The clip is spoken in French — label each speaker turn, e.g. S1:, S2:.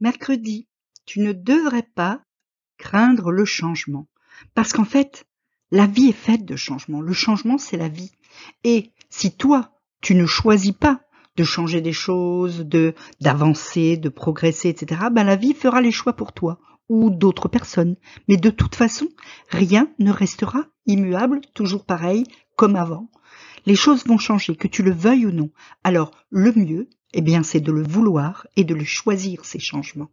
S1: Mercredi, tu ne devrais pas craindre le changement. Parce qu'en fait, la vie est faite de changements. Le changement, c'est la vie. Et si toi, tu ne choisis pas de changer des choses, de d'avancer, de progresser, etc., ben la vie fera les choix pour toi ou d'autres personnes. Mais de toute façon, rien ne restera immuable, toujours pareil, comme avant. Les choses vont changer, que tu le veuilles ou non. Alors, le mieux, eh bien, c'est de le vouloir et de le choisir, ces changements.